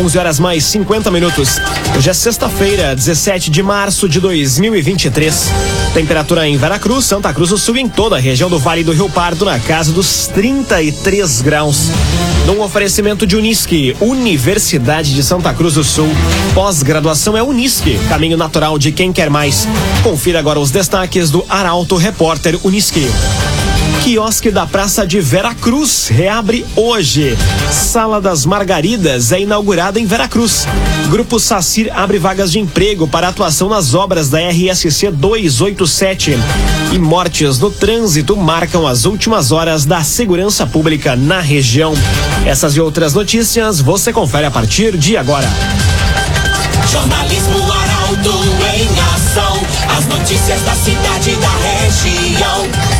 11 horas mais 50 minutos. Hoje é sexta-feira, 17 de março de 2023. Temperatura em Veracruz, Santa Cruz do Sul e em toda a região do Vale do Rio Pardo na casa dos 33 graus. Num oferecimento de Unisque, Universidade de Santa Cruz do Sul. Pós-graduação é Unisque, caminho natural de quem quer mais. Confira agora os destaques do Arauto Repórter Unisque. Quiosque da Praça de Veracruz reabre hoje. Sala das Margaridas é inaugurada em Veracruz. Grupo Sacir abre vagas de emprego para atuação nas obras da RSC 287. E mortes no trânsito marcam as últimas horas da segurança pública na região. Essas e outras notícias você confere a partir de agora. Jornalismo Arauto em ação. As notícias da cidade e da região.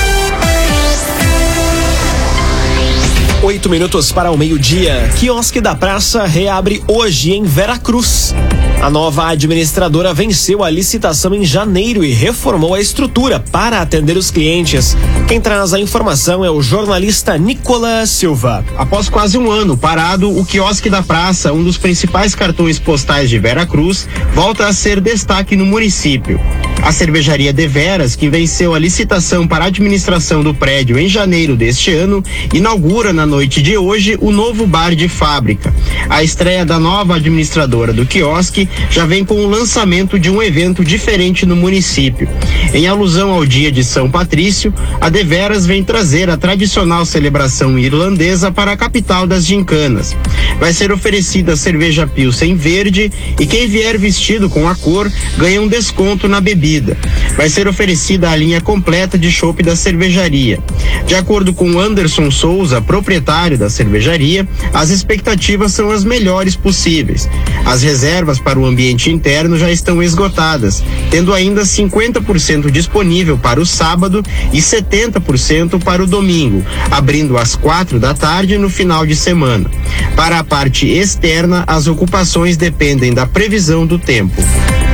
Oito minutos para o meio-dia. Quiosque da Praça reabre hoje em Veracruz. A nova administradora venceu a licitação em janeiro e reformou a estrutura para atender os clientes. Quem traz a informação é o jornalista Nicolas Silva. Após quase um ano parado, o quiosque da praça, um dos principais cartões postais de Veracruz, volta a ser destaque no município. A cervejaria Deveras, que venceu a licitação para a administração do prédio em janeiro deste ano, inaugura na noite de hoje o novo bar de fábrica. A estreia da nova administradora do quiosque já vem com o lançamento de um evento diferente no município. Em alusão ao dia de São Patrício, a Deveras vem trazer a tradicional celebração irlandesa para a capital das gincanas. Vai ser oferecida cerveja Pilsen verde e quem vier vestido com a cor ganha um desconto na bebida bebida. Vai ser oferecida a linha completa de chopp da cervejaria. De acordo com Anderson Souza, proprietário da cervejaria, as expectativas são as melhores possíveis. As reservas para o ambiente interno já estão esgotadas, tendo ainda 50% disponível para o sábado e 70% para o domingo, abrindo às quatro da tarde no final de semana. Para a parte externa, as ocupações dependem da previsão do tempo.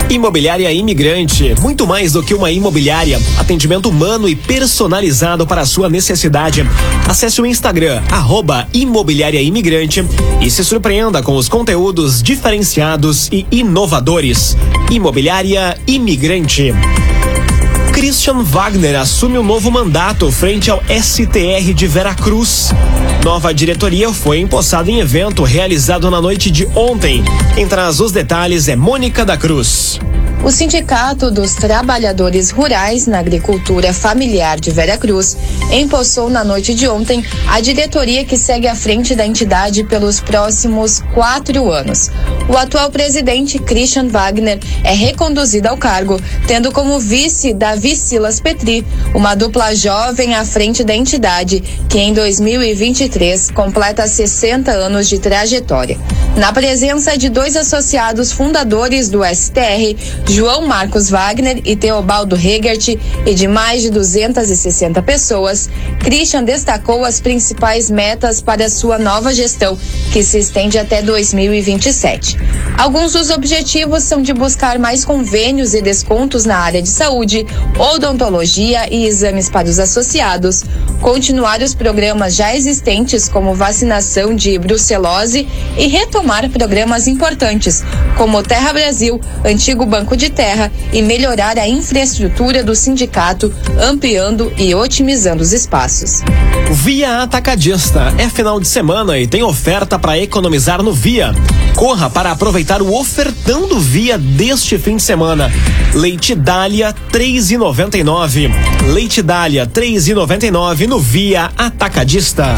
Imobiliária Imigrante, muito mais do que uma imobiliária, atendimento humano e personalizado para a sua necessidade. Acesse o Instagram, arroba Imobiliária Imigrante e se surpreenda com os conteúdos diferenciados e inovadores. Imobiliária Imigrante. Christian Wagner assume um novo mandato frente ao STR de Veracruz. Nova diretoria foi empossada em evento realizado na noite de ontem. Quem traz os detalhes é Mônica da Cruz. O Sindicato dos Trabalhadores Rurais na Agricultura Familiar de Veracruz empossou na noite de ontem a diretoria que segue à frente da entidade pelos próximos quatro anos. O atual presidente, Christian Wagner, é reconduzido ao cargo, tendo como vice Davi Silas Petri, uma dupla jovem à frente da entidade, que em 2023 completa 60 anos de trajetória. Na presença de dois associados fundadores do STR, João Marcos Wagner e Teobaldo Hegert, e de mais de 260 pessoas, Christian destacou as principais metas para sua nova gestão, que se estende até 2027. Alguns dos objetivos são de buscar mais convênios e descontos na área de saúde, odontologia e exames para os associados, continuar os programas já existentes, como vacinação de brucelose, e retomar programas importantes, como Terra Brasil, antigo Banco de Terra, e melhorar a infraestrutura do sindicato, ampliando e otimizando os espaços. Via Atacadista é final de semana e tem oferta para economizar no Via. Corra para aproveitar o ofertão do Via deste fim de semana. Leite Dália 3,99. Leite Dália 3,99 no Via Atacadista.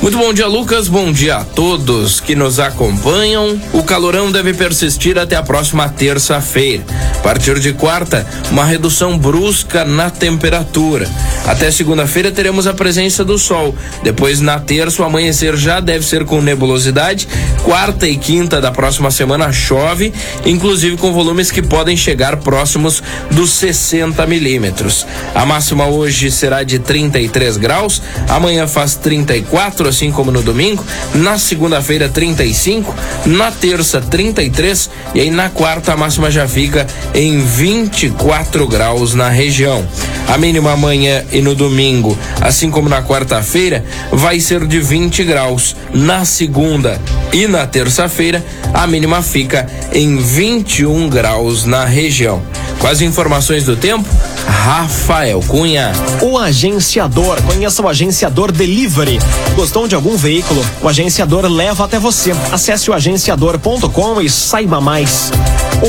Muito bom dia, Lucas. Bom dia a todos que nos acompanham. O calorão deve persistir até a próxima terça-feira. A partir de quarta, uma redução brusca na temperatura. Até segunda-feira teremos a presença do sol. Depois, na terça, o amanhecer já deve ser com nebulosidade. Quarta e quinta da próxima semana chove, inclusive com volumes que podem chegar próximos dos 60 milímetros. A máxima hoje será de 33 graus, amanhã faz 34, assim como no domingo. Na segunda-feira, 35, na terça, 33 e aí na quarta a máxima já fica em 24 graus na região. A mínima amanhã e no domingo, assim como na quarta-feira, vai ser de 20 graus. Na segunda e na terça-feira, a mínima fica em 21 graus na região. Com as informações do tempo, Rafael Cunha. O agenciador. Conheça o agenciador Delivery. Gostou de algum veículo? O agenciador leva até você. Acesse o agenciador.com e saiba mais.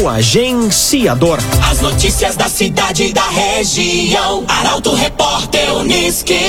O agenciador. As notícias da cidade e da região. Arauto Repórter Uniski.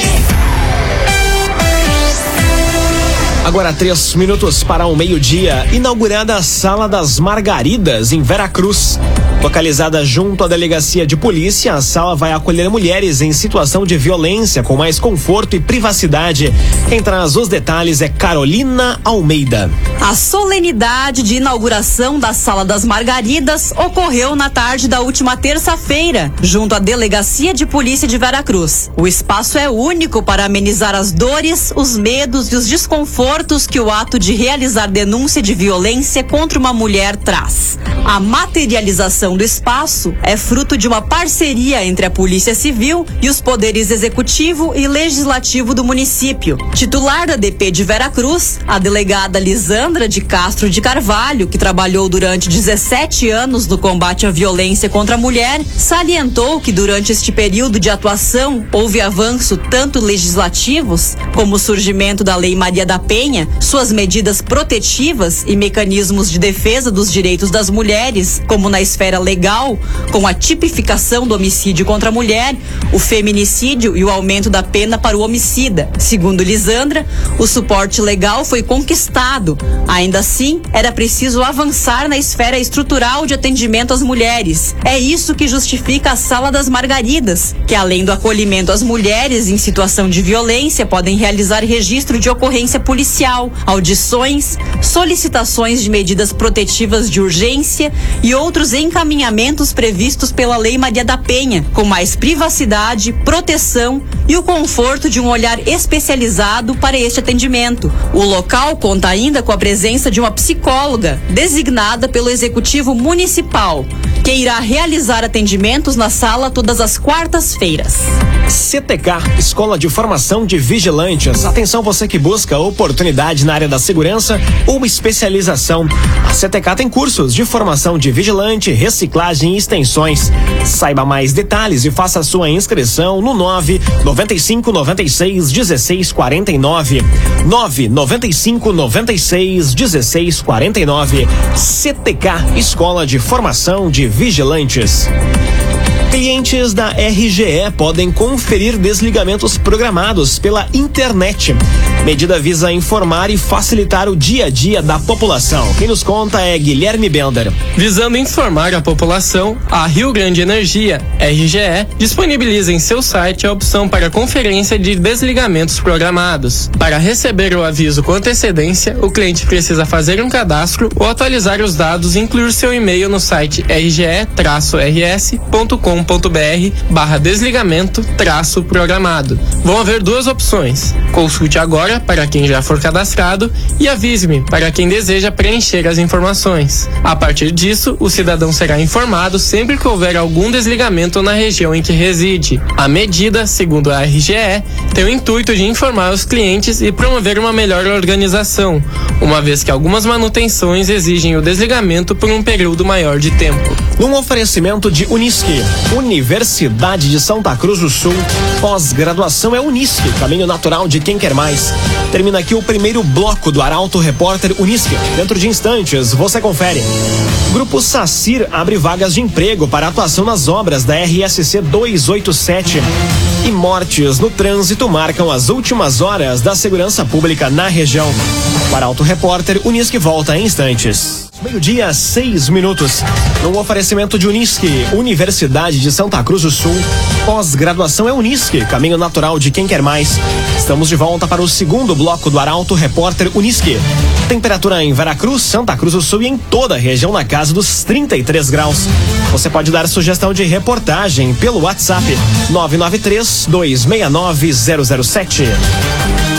Agora três minutos para o meio-dia. Inaugurada a Sala das Margaridas em Veracruz. Localizada junto à delegacia de polícia, a sala vai acolher mulheres em situação de violência com mais conforto e privacidade. Quem traz os detalhes é Carolina Almeida. A solenidade de inauguração da Sala das Margaridas ocorreu na tarde da última terça-feira, junto à delegacia de polícia de Veracruz. O espaço é único para amenizar as dores, os medos e os desconfortos que o ato de realizar denúncia de violência contra uma mulher traz. A materialização do espaço é fruto de uma parceria entre a Polícia Civil e os poderes executivo e legislativo do município. Titular da DP de Veracruz, a delegada Lisandra de Castro de Carvalho, que trabalhou durante 17 anos no combate à violência contra a mulher, salientou que durante este período de atuação houve avanço tanto legislativos, como o surgimento da Lei Maria da Penha, suas medidas protetivas e mecanismos de defesa dos direitos das mulheres, como na esfera legal, com a tipificação do homicídio contra a mulher, o feminicídio e o aumento da pena para o homicida. Segundo Lisandra, o suporte legal foi conquistado. Ainda assim, era preciso avançar na esfera estrutural de atendimento às mulheres. É isso que justifica a Sala das Margaridas, que além do acolhimento às mulheres em situação de violência, podem realizar registro de ocorrência policial, audições, solicitações de medidas protetivas de urgência e outros encaminhamentos previstos pela Lei Maria da Penha, com mais privacidade, proteção e o conforto de um olhar especializado para este atendimento. O local conta ainda com a presença de uma psicóloga designada pelo Executivo Municipal, que irá realizar atendimentos na sala todas as quartas-feiras. CTK, Escola de Formação de Vigilantes. Atenção você que busca oportunidade na área da segurança ou especialização. A CTK tem cursos de formação de vigilante, reciclagem e extensões. Saiba mais detalhes e faça sua inscrição no 9 95 96 16 49. 9 95 96 16 49. CTK, Escola de Formação de Vigilantes. Clientes da RGE podem conferir desligamentos programados pela internet. Medida visa informar e facilitar o dia a dia da população. Quem nos conta é Guilherme Bender. Visando informar a população, a Rio Grande Energia, RGE, disponibiliza em seu site a opção para conferência de desligamentos programados. Para receber o aviso com antecedência, o cliente precisa fazer um cadastro ou atualizar os dados e incluir seu e-mail no site rge-rs.com barra desligamento traço programado. Vão haver duas opções. Consulte agora para quem já for cadastrado e avise-me para quem deseja preencher as informações. A partir disso, o cidadão será informado sempre que houver algum desligamento na região em que reside. A medida, segundo a RGE, tem o intuito de informar os clientes e promover uma melhor organização, uma vez que algumas manutenções exigem o desligamento por um período maior de tempo. Num oferecimento de Unisque, Universidade de Santa Cruz do Sul, pós-graduação é Unisque, caminho natural de quem quer mais. Termina aqui o primeiro bloco do Arauto Repórter Unisque. Dentro de instantes, você confere. Grupo Sacir abre vagas de emprego para atuação nas obras da RSC 287. E mortes no trânsito marcam as últimas horas da segurança pública na região. O Arauto Repórter Unisque volta em instantes. Meio-dia, seis minutos. Num oferecimento de Unisque, Universidade de Santa Cruz do Sul. Pós-graduação é Unisque, caminho natural de quem quer mais. Estamos de volta para o segundo bloco do Arauto Repórter Unisque. Temperatura em Veracruz, Santa Cruz do Sul e em toda a região na casa dos 33 graus. Você pode dar sugestão de reportagem pelo WhatsApp 993 269 007.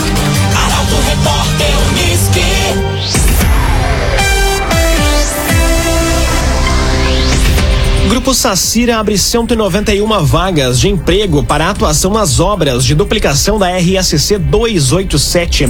Grupo Sacira abre 191 vagas de emprego para atuação nas obras de duplicação da RSC 287.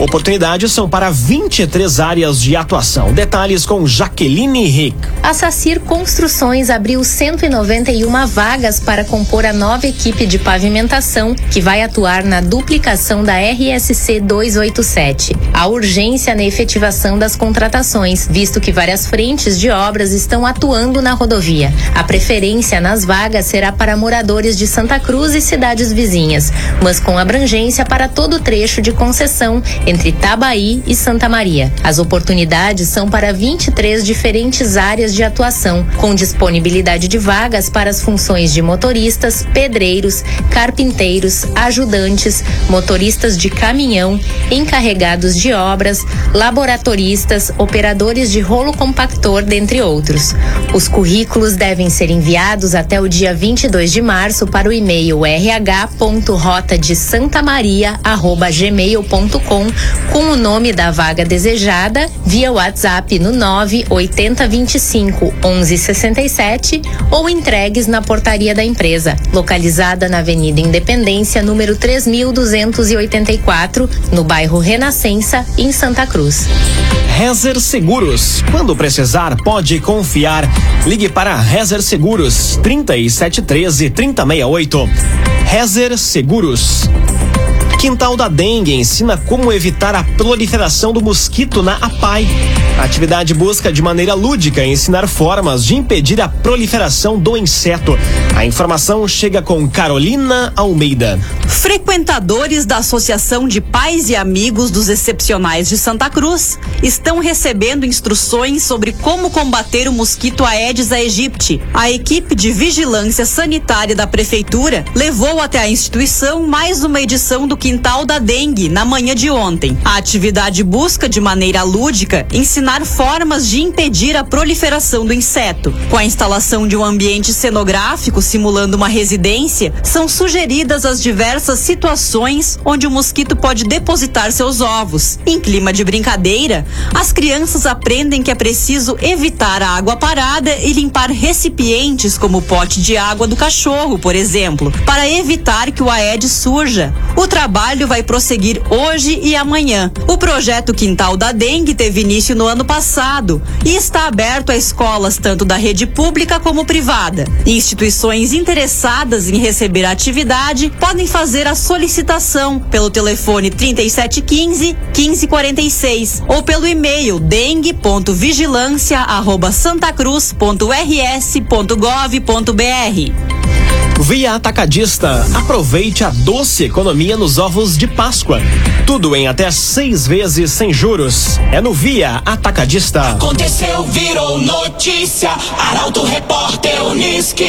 Oportunidades são para 23 áreas de atuação. Detalhes com Jaqueline Rick. A Sacir Construções abriu 191 vagas para compor a nova equipe de pavimentação que vai atuar na duplicação da RSC 287. Há urgência na efetivação das contratações, visto que várias frentes de obras estão atuando na rodovia. A preferência nas vagas será para moradores de Santa Cruz e cidades vizinhas, mas com abrangência para todo o trecho de concessão entre Tabaí e Santa Maria. As oportunidades são para 23 diferentes áreas de atuação, com disponibilidade de vagas para as funções de motoristas, pedreiros, carpinteiros, ajudantes, motoristas de caminhão, encarregados de obras, laboratoristas, operadores de rolo compactor, dentre outros. Os currículos devem ser enviados até o dia 22 de março para o e-mail rh.rotadesantamaria@gmail.com com o nome da vaga desejada via WhatsApp no 98025 1167 ou entregues na portaria da empresa, localizada na Avenida Independência, número 3284, no bairro Renascença, em Santa Cruz. Rezer Seguros. Quando precisar, pode confiar. Ligue para Rezer Seguros 3713 3068. Rezer Seguros. Quintal da Dengue ensina como evitar a proliferação do mosquito na APAI. A atividade busca de maneira lúdica ensinar formas de impedir a proliferação do inseto. A informação chega com Carolina Almeida. Frequentadores da Associação de Pais e Amigos dos Excepcionais de Santa Cruz estão recebendo instruções sobre como combater o mosquito Aedes aegypti. A equipe de vigilância sanitária da prefeitura levou até a instituição mais uma edição do Quintal da Dengue na manhã de ontem. A atividade busca de maneira lúdica ensinar formas de impedir a proliferação do inseto. Com a instalação de um ambiente cenográfico simulando uma residência, são sugeridas as diversas situações onde o mosquito pode depositar seus ovos. Em clima de brincadeira, as crianças aprendem que é preciso evitar a água parada e limpar recipientes como o pote de água do cachorro, por exemplo, para evitar que o Aedes surja. O trabalho vai prosseguir hoje e amanhã. O projeto Quintal da Dengue teve início no ano passado e está aberto a escolas tanto da rede pública como privada. Instituições interessadas em receber a atividade podem fazer a solicitação pelo telefone 3715 1546 ou pelo e-mail dengue.vigilância@santacruz.rs.gov.br. Via Atacadista. Aproveite a doce economia nos ovos de Páscoa. Tudo em até seis vezes sem juros. É no Via Atacadista. Aconteceu, virou notícia. Arauto Repórter Unisque.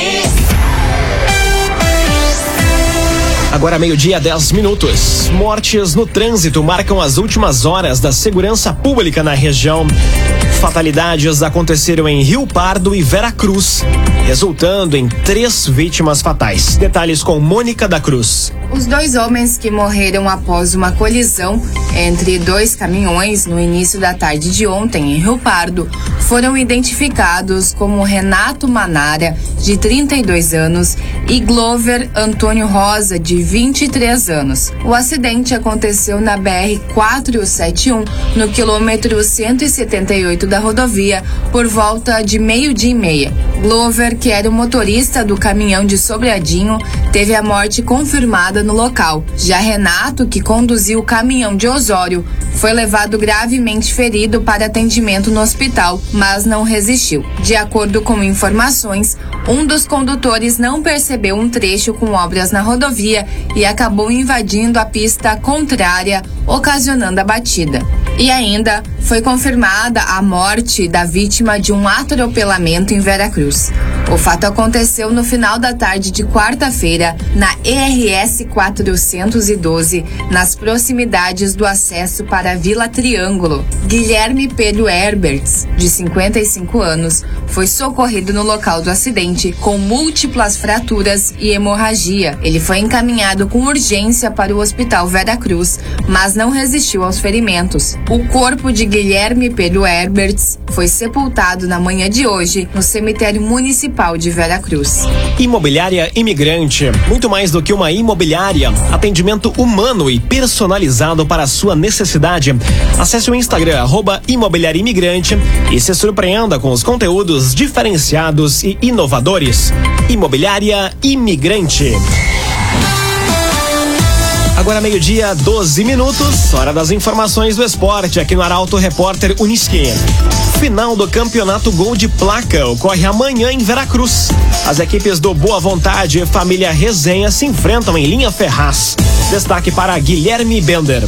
Agora meio-dia, 10 minutos. Mortes no trânsito marcam as últimas horas da segurança pública na região. Fatalidades aconteceram em Rio Pardo e Veracruz, resultando em três vítimas fatais. Detalhes com Mônica da Cruz. Os dois homens que morreram após uma colisão entre dois caminhões no início da tarde de ontem em Rio Pardo foram identificados como Renato Manara, de 32 anos, e Glover Antônio Rosa, de 23 anos. O acidente aconteceu na BR 471, no quilômetro 178 da rodovia, por volta de meio-dia e meia. Glover, que era o motorista do caminhão de Sobradinho, teve a morte confirmada no local. Já Renato, que conduziu o caminhão de Osório, foi levado gravemente ferido para atendimento no hospital, mas não resistiu. De acordo com informações, um dos condutores não percebeu um trecho com obras na rodovia e acabou invadindo a pista contrária, ocasionando a batida. E ainda Foi confirmada a morte da vítima de um atropelamento em Veracruz. O fato aconteceu no final da tarde de quarta-feira na ERS 412, nas proximidades do acesso para a Vila Triângulo. Guilherme Pedro Herberts, de 55 anos, foi socorrido no local do acidente com múltiplas fraturas e hemorragia. Ele foi encaminhado com urgência para o Hospital Veracruz, mas não resistiu aos ferimentos. O corpo de Guilherme Pedro Herberts foi sepultado na manhã de hoje no cemitério municipal de Veracruz. Imobiliária Imigrante. Muito mais do que uma imobiliária. Atendimento humano e personalizado para a sua necessidade. Acesse o Instagram, arroba Imobiliária Imigrante e se surpreenda com os conteúdos diferenciados e inovadores. Imobiliária Imigrante. Agora meio-dia, 12 minutos, hora das informações do esporte aqui no Arauto Repórter Uniski. Final do Campeonato Gol de Placa ocorre amanhã em Veracruz. As equipes do Boa Vontade e Família Resenha se enfrentam em linha Ferraz. Destaque para Guilherme Bender.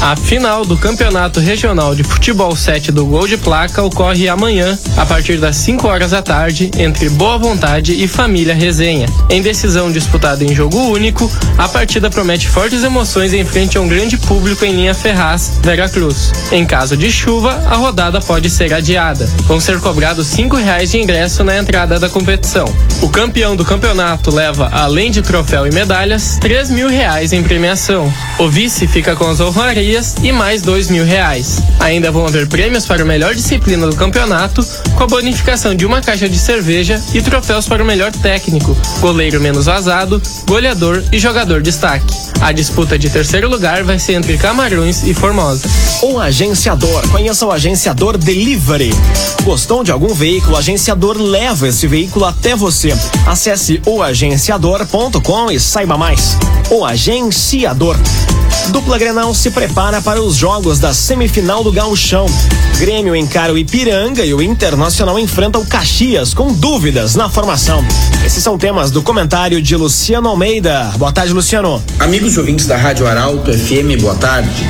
A final do Campeonato Regional de Futebol 7 do Gol de Placa ocorre amanhã, a partir das 5 horas da tarde, entre Boa Vontade e Família Resenha. Em decisão disputada em jogo único, a partida promete fortes emoções em frente a um grande público em linha Ferraz, Veracruz. Em caso de chuva, a rodada pode ser adiada. Vão ser cobrados cinco reais de ingresso na entrada da competição. O campeão do campeonato leva, além de troféu e medalhas, 3 mil reais em premiação. O vice fica com as honrarias e mais mil reais. Ainda vão haver prêmios para a melhor disciplina do campeonato, com a bonificação de uma caixa de cerveja e troféus para o melhor técnico, goleiro menos vazado, goleador e jogador destaque. A disputa de terceiro lugar vai ser entre Camarões e Formosa. O agenciador. Conheça o agenciador Delivery. Gostou de algum veículo? O agenciador leva esse veículo até você. Acesse oagenciador.com e saiba mais. O agenciador. Dupla Grenal se prepara para os jogos da semifinal do Gauchão. Grêmio encara o Ipiranga e o Internacional enfrenta o Caxias com dúvidas na formação. Esses são temas do comentário de Luciano Almeida. Boa tarde, Luciano. Amigos ouvintes da Rádio Arauto FM, boa tarde.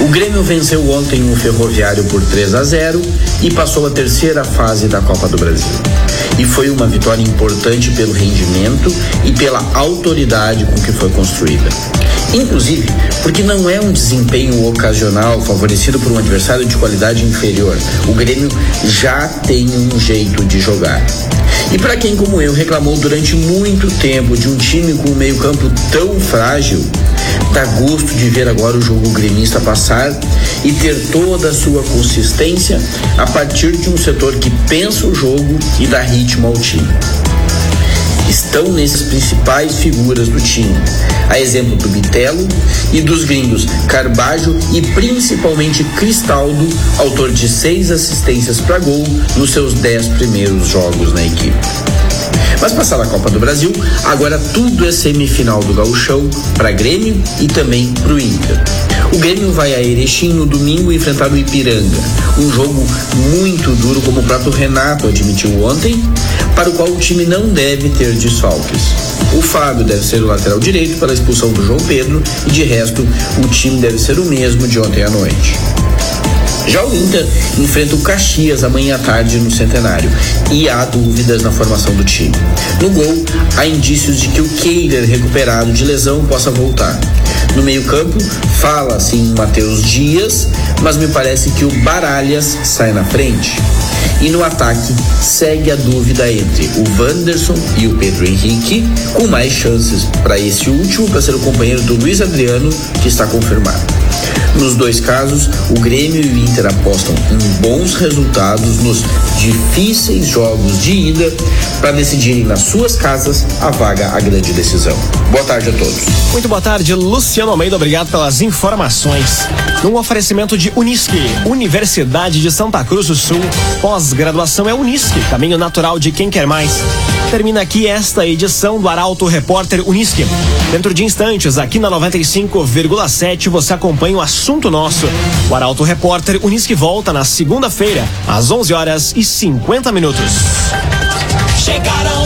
O Grêmio venceu ontem o Ferroviário por 3 a 0 e passou a terceira fase da Copa do Brasil. E foi uma vitória importante pelo rendimento e pela autoridade com que foi construída. Inclusive, porque não é um desempenho ocasional favorecido por um adversário de qualidade inferior. O Grêmio já tem um jeito de jogar. E para quem, como eu, reclamou durante muito tempo de um time com um meio-campo tão frágil, dá gosto de ver agora o jogo gremista passar e ter toda a sua consistência a partir de um setor que pensa o jogo e dá ritmo ao time estão nessas principais figuras do time, a exemplo do Bitelo e dos gringos Carbajo e principalmente Cristaldo, autor de seis assistências para gol nos seus dez primeiros jogos na equipe. Mas passada a Copa do Brasil, agora tudo é semifinal do Gauchão para Grêmio e também para o Inter. O Grêmio vai a Erechim no domingo enfrentar o Ipiranga, um jogo muito duro, como o próprio Renato admitiu ontem, para o qual o time não deve ter desfalques. O Fábio deve ser o lateral direito para a expulsão do João Pedro e de resto o time deve ser o mesmo de ontem à noite. Já o Inter enfrenta o Caxias amanhã à tarde no Centenário e há dúvidas na formação do time. No gol, há indícios de que o Keiler, recuperado de lesão, possa voltar. No meio-campo, fala-se em Matheus Dias, mas me parece que o Baralhas sai na frente. E no ataque, segue a dúvida entre o Wanderson e o Pedro Henrique, com mais chances para esse último para ser o companheiro do Luiz Adriano, que está confirmado. Nos dois casos, o Grêmio e o Inter apostam em bons resultados nos difíceis jogos de ida para decidirem nas suas casas a vaga à grande decisão. Boa tarde a todos. Muito boa tarde, Luciano Almeida. Obrigado pelas informações. Num oferecimento de Unisque, Universidade de Santa Cruz do Sul. Pós-graduação é Unisque, caminho natural de quem quer mais. Termina aqui esta edição do Arauto Repórter Unisque. Dentro de instantes, aqui na 95,7, você acompanha o assunto nosso. O Arauto Repórter Unisque volta na segunda-feira, às 11 horas e 50 minutos. Chegaram